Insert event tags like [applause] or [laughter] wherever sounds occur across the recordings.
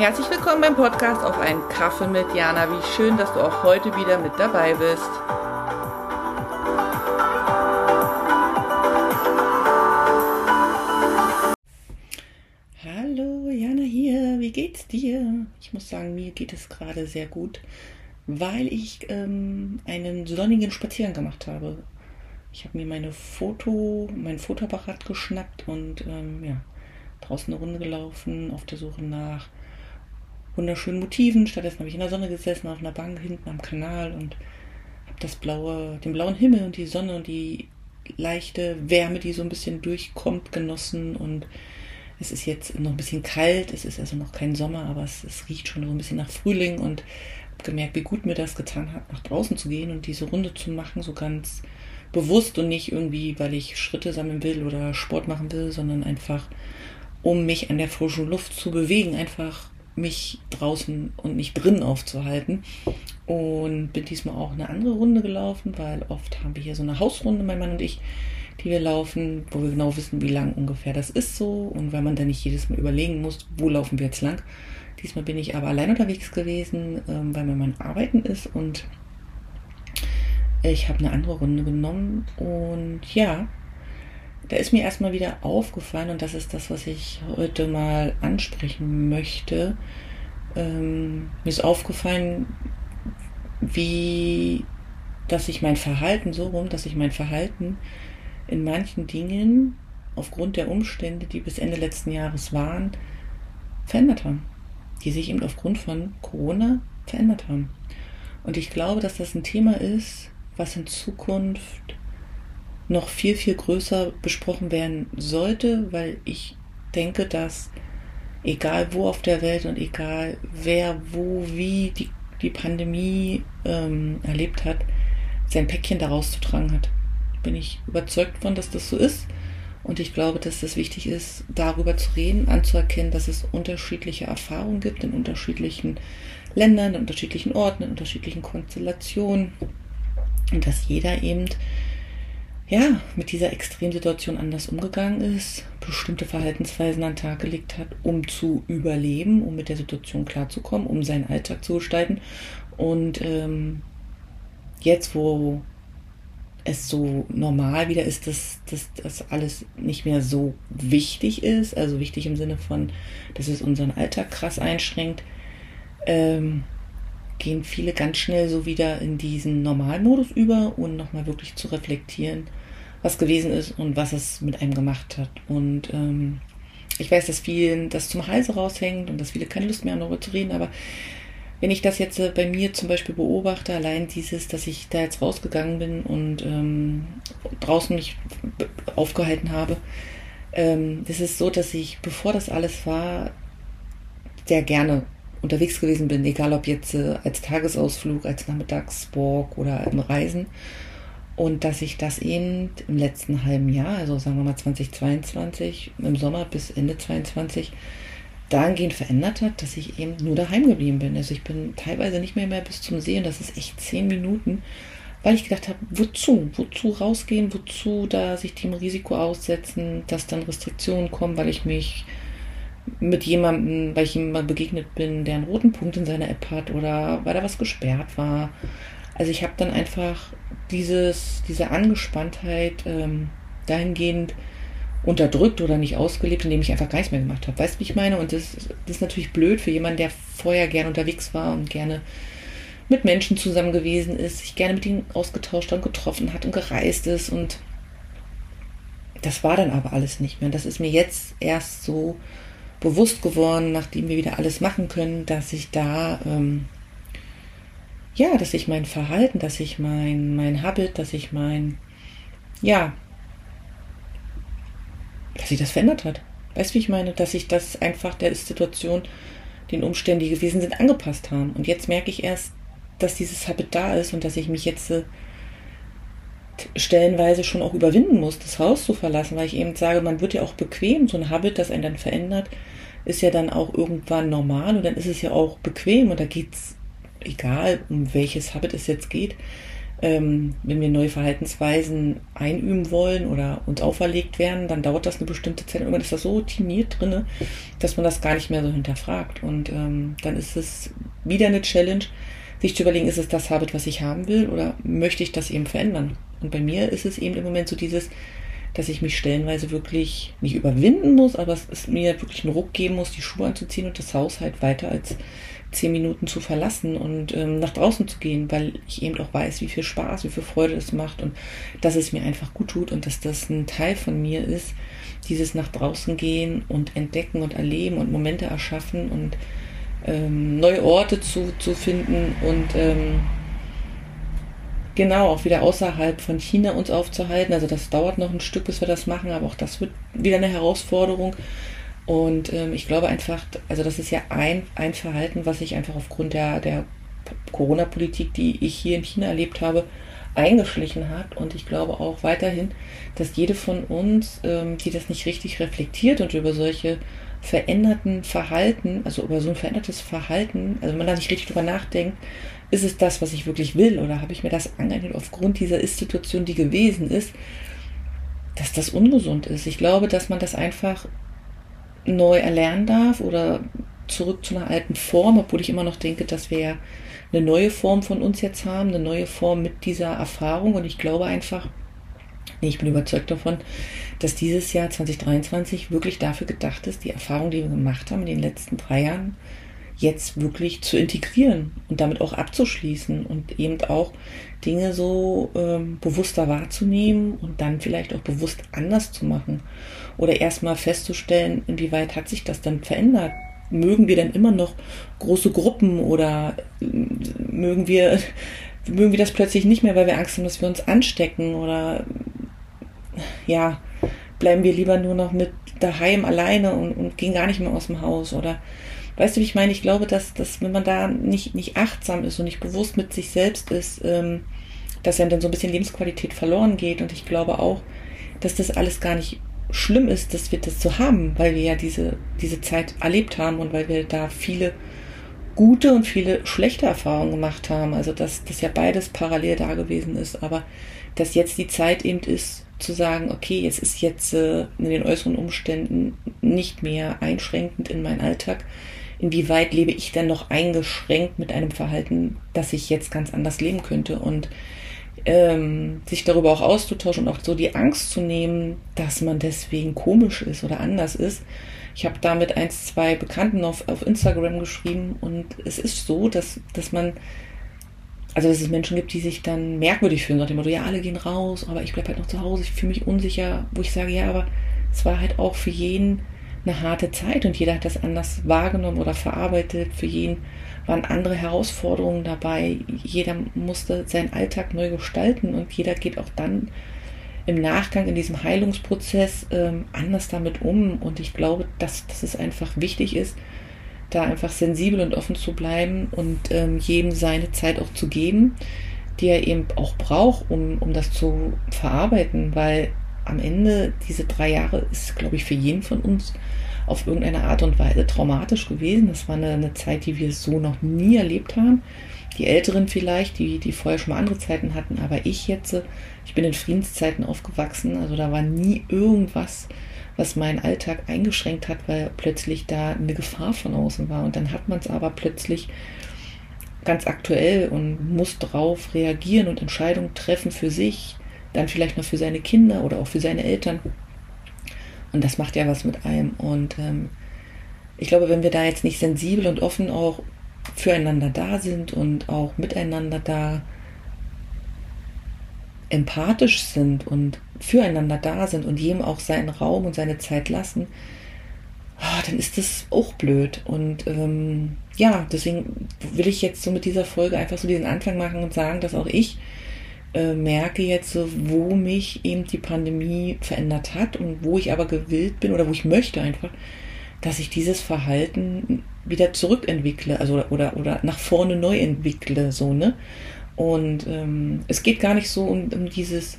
Herzlich willkommen beim Podcast auf einen Kaffee mit Jana. Wie schön, dass du auch heute wieder mit dabei bist. Hallo, Jana hier. Wie geht's dir? Ich muss sagen, mir geht es gerade sehr gut, weil ich ähm, einen sonnigen Spaziergang gemacht habe. Ich habe mir meine Foto, mein Fotoapparat geschnappt und ähm, ja, draußen eine Runde gelaufen auf der Suche nach wunderschönen Motiven. Stattdessen habe ich in der Sonne gesessen, auf einer Bank hinten am Kanal und habe das blaue, den blauen Himmel und die Sonne und die leichte Wärme, die so ein bisschen durchkommt, genossen. Und es ist jetzt noch ein bisschen kalt. Es ist also noch kein Sommer, aber es, es riecht schon so ein bisschen nach Frühling und habe gemerkt, wie gut mir das getan hat, nach draußen zu gehen und diese Runde zu machen, so ganz bewusst und nicht irgendwie, weil ich Schritte sammeln will oder Sport machen will, sondern einfach, um mich an der frischen Luft zu bewegen, einfach mich draußen und nicht drinnen aufzuhalten. Und bin diesmal auch eine andere Runde gelaufen, weil oft haben wir hier so eine Hausrunde, mein Mann und ich, die wir laufen, wo wir genau wissen, wie lang ungefähr das ist so. Und weil man dann nicht jedes Mal überlegen muss, wo laufen wir jetzt lang. Diesmal bin ich aber allein unterwegs gewesen, ähm, weil mein Mann arbeiten ist und ich habe eine andere Runde genommen. Und ja, da ist mir erstmal wieder aufgefallen, und das ist das, was ich heute mal ansprechen möchte. Ähm, mir ist aufgefallen, wie, dass sich mein Verhalten so rum, dass sich mein Verhalten in manchen Dingen aufgrund der Umstände, die bis Ende letzten Jahres waren, verändert haben. Die sich eben aufgrund von Corona verändert haben. Und ich glaube, dass das ein Thema ist, was in Zukunft noch viel, viel größer besprochen werden sollte, weil ich denke, dass egal wo auf der Welt und egal wer, wo, wie die, die Pandemie ähm, erlebt hat, sein Päckchen daraus zu tragen hat. Bin ich überzeugt von, dass das so ist. Und ich glaube, dass es wichtig ist, darüber zu reden, anzuerkennen, dass es unterschiedliche Erfahrungen gibt in unterschiedlichen Ländern, in unterschiedlichen Orten, in unterschiedlichen Konstellationen. Und dass jeder eben ja, mit dieser Extremsituation anders umgegangen ist, bestimmte Verhaltensweisen an den Tag gelegt hat, um zu überleben, um mit der Situation klarzukommen, um seinen Alltag zu gestalten. Und ähm, jetzt, wo es so normal wieder ist, dass, das alles nicht mehr so wichtig ist, also wichtig im Sinne von, dass es unseren Alltag krass einschränkt, ähm, gehen viele ganz schnell so wieder in diesen Normalmodus über und nochmal wirklich zu reflektieren, was gewesen ist und was es mit einem gemacht hat. Und ähm, ich weiß, dass vielen das zum Halse raushängt und dass viele keine Lust mehr haben, darüber zu reden, aber wenn ich das jetzt äh, bei mir zum Beispiel beobachte, allein dieses, dass ich da jetzt rausgegangen bin und ähm, draußen mich aufgehalten habe, ähm, das ist so, dass ich, bevor das alles war, sehr gerne unterwegs gewesen bin, egal ob jetzt äh, als Tagesausflug, als Nachmittagswalk oder im Reisen. Und dass sich das eben im letzten halben Jahr, also sagen wir mal 2022, im Sommer bis Ende 2022, dahingehend verändert hat, dass ich eben nur daheim geblieben bin. Also ich bin teilweise nicht mehr mehr bis zum See und das ist echt zehn Minuten, weil ich gedacht habe, wozu? Wozu rausgehen? Wozu da sich dem Risiko aussetzen, dass dann Restriktionen kommen, weil ich mich mit jemandem, weil ich ihm mal begegnet bin, der einen roten Punkt in seiner App hat oder weil da was gesperrt war. Also ich habe dann einfach dieses, diese Angespanntheit ähm, dahingehend unterdrückt oder nicht ausgelebt, indem ich einfach gar nichts mehr gemacht habe. Weißt du, wie ich meine? Und das, das ist natürlich blöd für jemanden, der vorher gerne unterwegs war und gerne mit Menschen zusammen gewesen ist, sich gerne mit ihnen ausgetauscht und getroffen hat und gereist ist. Und das war dann aber alles nicht mehr. Und das ist mir jetzt erst so bewusst geworden, nachdem wir wieder alles machen können, dass ich da ähm, ja, dass ich mein Verhalten, dass ich mein, mein Habit, dass ich mein, ja, dass sich das verändert hat. Weißt du, wie ich meine? Dass sich das einfach der Situation, den Umständen, die gewesen sind, angepasst haben. Und jetzt merke ich erst, dass dieses Habit da ist und dass ich mich jetzt äh, stellenweise schon auch überwinden muss, das Haus zu verlassen, weil ich eben sage, man wird ja auch bequem, so ein Habit, das einen dann verändert, ist ja dann auch irgendwann normal und dann ist es ja auch bequem und da geht es egal um welches Habit es jetzt geht, ähm, wenn wir neue Verhaltensweisen einüben wollen oder uns auferlegt werden, dann dauert das eine bestimmte Zeit. Irgendwann ist das so routiniert drin, dass man das gar nicht mehr so hinterfragt. Und ähm, dann ist es wieder eine Challenge, sich zu überlegen, ist es das Habit, was ich haben will oder möchte ich das eben verändern? Und bei mir ist es eben im Moment so dieses, dass ich mich stellenweise wirklich nicht überwinden muss, aber es ist mir wirklich einen Ruck geben muss, die Schuhe anzuziehen und das Haus halt weiter als zehn Minuten zu verlassen und ähm, nach draußen zu gehen, weil ich eben auch weiß, wie viel Spaß, wie viel Freude es macht und dass es mir einfach gut tut und dass das ein Teil von mir ist, dieses nach draußen gehen und entdecken und erleben und Momente erschaffen und ähm, neue Orte zu, zu finden und ähm, genau auch wieder außerhalb von China uns aufzuhalten. Also das dauert noch ein Stück, bis wir das machen, aber auch das wird wieder eine Herausforderung. Und ähm, ich glaube einfach, also das ist ja ein, ein Verhalten, was ich einfach aufgrund der, der Corona-Politik, die ich hier in China erlebt habe, eingeschlichen hat. Und ich glaube auch weiterhin, dass jede von uns, ähm, die das nicht richtig reflektiert und über solche veränderten Verhalten, also über so ein verändertes Verhalten, also man da nicht richtig drüber nachdenkt, ist es das, was ich wirklich will oder habe ich mir das angeeignet aufgrund dieser Ist-Situation, die gewesen ist, dass das ungesund ist. Ich glaube, dass man das einfach neu erlernen darf oder zurück zu einer alten Form, obwohl ich immer noch denke, dass wir ja eine neue Form von uns jetzt haben, eine neue Form mit dieser Erfahrung. Und ich glaube einfach, nee, ich bin überzeugt davon, dass dieses Jahr 2023 wirklich dafür gedacht ist, die Erfahrung, die wir gemacht haben in den letzten drei Jahren, jetzt wirklich zu integrieren und damit auch abzuschließen und eben auch Dinge so ähm, bewusster wahrzunehmen und dann vielleicht auch bewusst anders zu machen oder erstmal festzustellen, inwieweit hat sich das dann verändert. Mögen wir dann immer noch große Gruppen oder äh, mögen wir, [laughs] mögen wir das plötzlich nicht mehr, weil wir Angst haben, dass wir uns anstecken oder ja, bleiben wir lieber nur noch mit daheim alleine und, und gehen gar nicht mehr aus dem Haus oder Weißt du, wie ich meine? Ich glaube, dass, dass wenn man da nicht, nicht achtsam ist und nicht bewusst mit sich selbst ist, ähm, dass ja dann so ein bisschen Lebensqualität verloren geht. Und ich glaube auch, dass das alles gar nicht schlimm ist, dass wir das so haben, weil wir ja diese, diese Zeit erlebt haben und weil wir da viele gute und viele schlechte Erfahrungen gemacht haben. Also dass das ja beides parallel da gewesen ist, aber dass jetzt die Zeit eben ist, zu sagen, okay, es ist jetzt äh, in den äußeren Umständen nicht mehr einschränkend in meinen Alltag inwieweit lebe ich denn noch eingeschränkt mit einem Verhalten, dass ich jetzt ganz anders leben könnte und ähm, sich darüber auch auszutauschen und auch so die Angst zu nehmen, dass man deswegen komisch ist oder anders ist. Ich habe da mit eins, zwei Bekannten auf, auf Instagram geschrieben und es ist so, dass, dass man, also dass es Menschen gibt, die sich dann merkwürdig fühlen, nach dem Motto, ja, alle gehen raus, aber ich bleibe halt noch zu Hause, ich fühle mich unsicher, wo ich sage, ja, aber es war halt auch für jeden eine harte Zeit und jeder hat das anders wahrgenommen oder verarbeitet. Für jeden waren andere Herausforderungen dabei. Jeder musste seinen Alltag neu gestalten und jeder geht auch dann im Nachgang in diesem Heilungsprozess ähm, anders damit um. Und ich glaube, dass, dass es einfach wichtig ist, da einfach sensibel und offen zu bleiben und ähm, jedem seine Zeit auch zu geben, die er eben auch braucht, um, um das zu verarbeiten, weil am Ende diese drei Jahre ist, glaube ich, für jeden von uns auf irgendeine Art und Weise traumatisch gewesen. Das war eine, eine, Zeit, die wir so noch nie erlebt haben. Die Älteren vielleicht, die, die vorher schon mal andere Zeiten hatten, aber ich jetzt, ich bin in Friedenszeiten aufgewachsen, also da war nie irgendwas, was meinen Alltag eingeschränkt hat, weil plötzlich da eine Gefahr von außen war. Und dann hat man es aber plötzlich ganz aktuell und muss darauf reagieren und Entscheidungen treffen für sich, dann vielleicht noch für seine Kinder oder auch für seine Eltern. Und das macht ja was mit einem. Und ähm, ich glaube, wenn wir da jetzt nicht sensibel und offen auch füreinander da sind und auch miteinander da empathisch sind und füreinander da sind und jedem auch seinen Raum und seine Zeit lassen, oh, dann ist das auch blöd. Und ähm, ja, deswegen will ich jetzt so mit dieser Folge einfach so diesen Anfang machen und sagen, dass auch ich äh, merke jetzt, so, wo mich eben die Pandemie verändert hat und wo ich aber gewillt bin oder wo ich möchte einfach, dass ich dieses Verhalten wieder zurückentwickle, also oder, oder nach vorne neu entwickle, so, ne? Und ähm, es geht gar nicht so um, um dieses,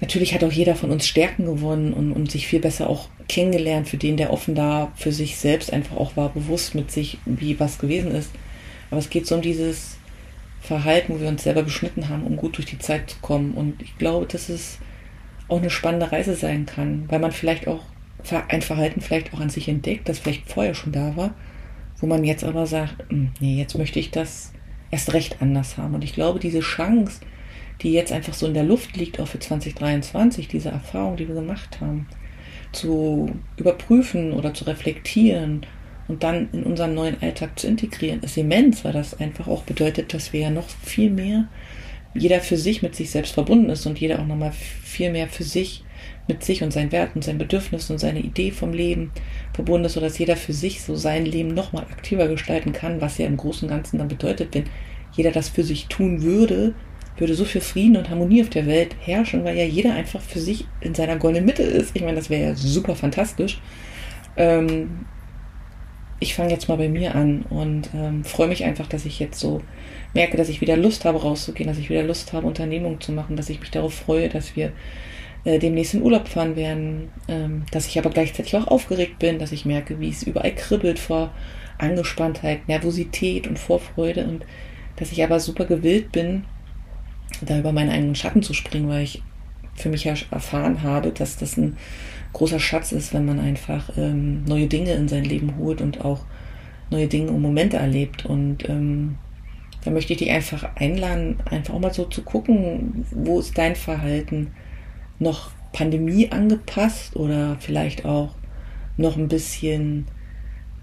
natürlich hat auch jeder von uns Stärken gewonnen und, und sich viel besser auch kennengelernt, für den, der offen da für sich selbst einfach auch war, bewusst mit sich, wie was gewesen ist. Aber es geht so um dieses Verhalten, wo wir uns selber beschnitten haben, um gut durch die Zeit zu kommen. Und ich glaube, dass es auch eine spannende Reise sein kann, weil man vielleicht auch ein Verhalten vielleicht auch an sich entdeckt, das vielleicht vorher schon da war, wo man jetzt aber sagt, hm, nee, jetzt möchte ich das erst recht anders haben. Und ich glaube, diese Chance, die jetzt einfach so in der Luft liegt, auch für 2023, diese Erfahrung, die wir gemacht haben, zu überprüfen oder zu reflektieren und dann in unseren neuen Alltag zu integrieren, ist immens, weil das einfach auch bedeutet, dass wir ja noch viel mehr, jeder für sich mit sich selbst verbunden ist und jeder auch nochmal viel mehr für sich mit sich und seinen Werten, seinen Bedürfnissen und seine Idee vom Leben verbunden ist, sodass jeder für sich so sein Leben nochmal aktiver gestalten kann, was ja im Großen und Ganzen dann bedeutet, wenn jeder das für sich tun würde, würde so viel Frieden und Harmonie auf der Welt herrschen, weil ja jeder einfach für sich in seiner goldenen Mitte ist. Ich meine, das wäre ja super fantastisch. Ähm, ich fange jetzt mal bei mir an und ähm, freue mich einfach, dass ich jetzt so merke, dass ich wieder Lust habe, rauszugehen, dass ich wieder Lust habe, Unternehmungen zu machen, dass ich mich darauf freue, dass wir äh, demnächst in Urlaub fahren werden, ähm, dass ich aber gleichzeitig auch aufgeregt bin, dass ich merke, wie es überall kribbelt vor Angespanntheit, Nervosität und Vorfreude und dass ich aber super gewillt bin, da über meinen eigenen Schatten zu springen, weil ich für mich ja erfahren habe, dass das ein großer Schatz ist, wenn man einfach ähm, neue Dinge in sein Leben holt und auch neue Dinge und Momente erlebt. Und ähm, da möchte ich dich einfach einladen, einfach auch mal so zu gucken, wo ist dein Verhalten noch Pandemie angepasst oder vielleicht auch noch ein bisschen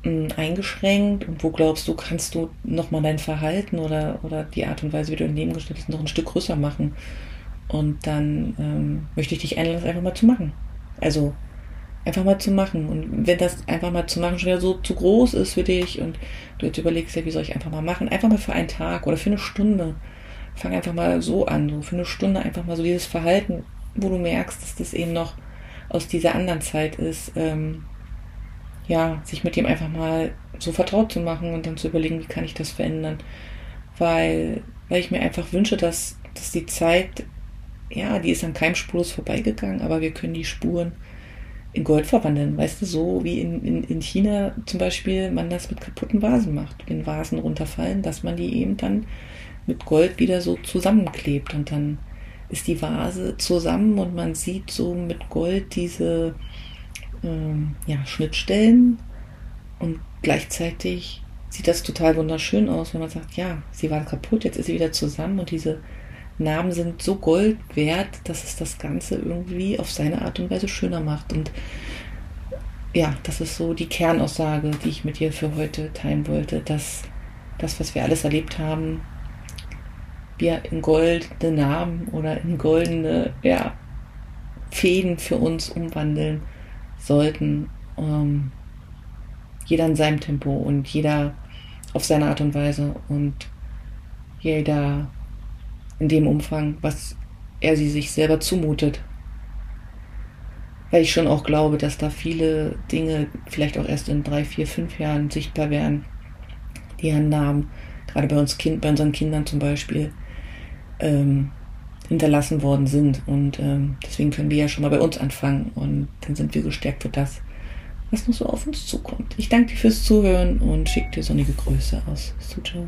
hm, eingeschränkt und wo glaubst du, kannst du nochmal dein Verhalten oder, oder die Art und Weise, wie du dein Leben gestaltest, noch ein Stück größer machen. Und dann ähm, möchte ich dich einladen, das einfach mal zu machen. Also einfach mal zu machen. Und wenn das einfach mal zu machen schon wieder so zu groß ist für dich und du jetzt überlegst, ja, wie soll ich einfach mal machen? Einfach mal für einen Tag oder für eine Stunde. Fang einfach mal so an, so für eine Stunde einfach mal so dieses Verhalten, wo du merkst, dass das eben noch aus dieser anderen Zeit ist, ähm, ja, sich mit dem einfach mal so vertraut zu machen und dann zu überlegen, wie kann ich das verändern. Weil, weil ich mir einfach wünsche, dass, dass die Zeit ja, die ist an keinem spurlos vorbeigegangen, aber wir können die Spuren in Gold verwandeln. Weißt du, so wie in, in, in China zum Beispiel man das mit kaputten Vasen macht. Wenn Vasen runterfallen, dass man die eben dann mit Gold wieder so zusammenklebt und dann ist die Vase zusammen und man sieht so mit Gold diese ähm, ja, Schnittstellen und gleichzeitig sieht das total wunderschön aus, wenn man sagt, ja, sie war kaputt, jetzt ist sie wieder zusammen und diese Namen sind so Gold wert, dass es das Ganze irgendwie auf seine Art und Weise schöner macht. Und ja, das ist so die Kernaussage, die ich mit dir für heute teilen wollte, dass das, was wir alles erlebt haben, wir in goldene Namen oder in goldene ja, Fäden für uns umwandeln sollten. Ähm, jeder in seinem Tempo und jeder auf seine Art und Weise und jeder in dem Umfang, was er sie sich selber zumutet. Weil ich schon auch glaube, dass da viele Dinge vielleicht auch erst in drei, vier, fünf Jahren sichtbar werden, die an Namen, gerade bei uns kind, bei unseren Kindern zum Beispiel, ähm, hinterlassen worden sind. Und ähm, deswegen können wir ja schon mal bei uns anfangen und dann sind wir gestärkt für das, was noch so auf uns zukommt. Ich danke dir fürs Zuhören und schicke dir sonnige Grüße aus Suzhou.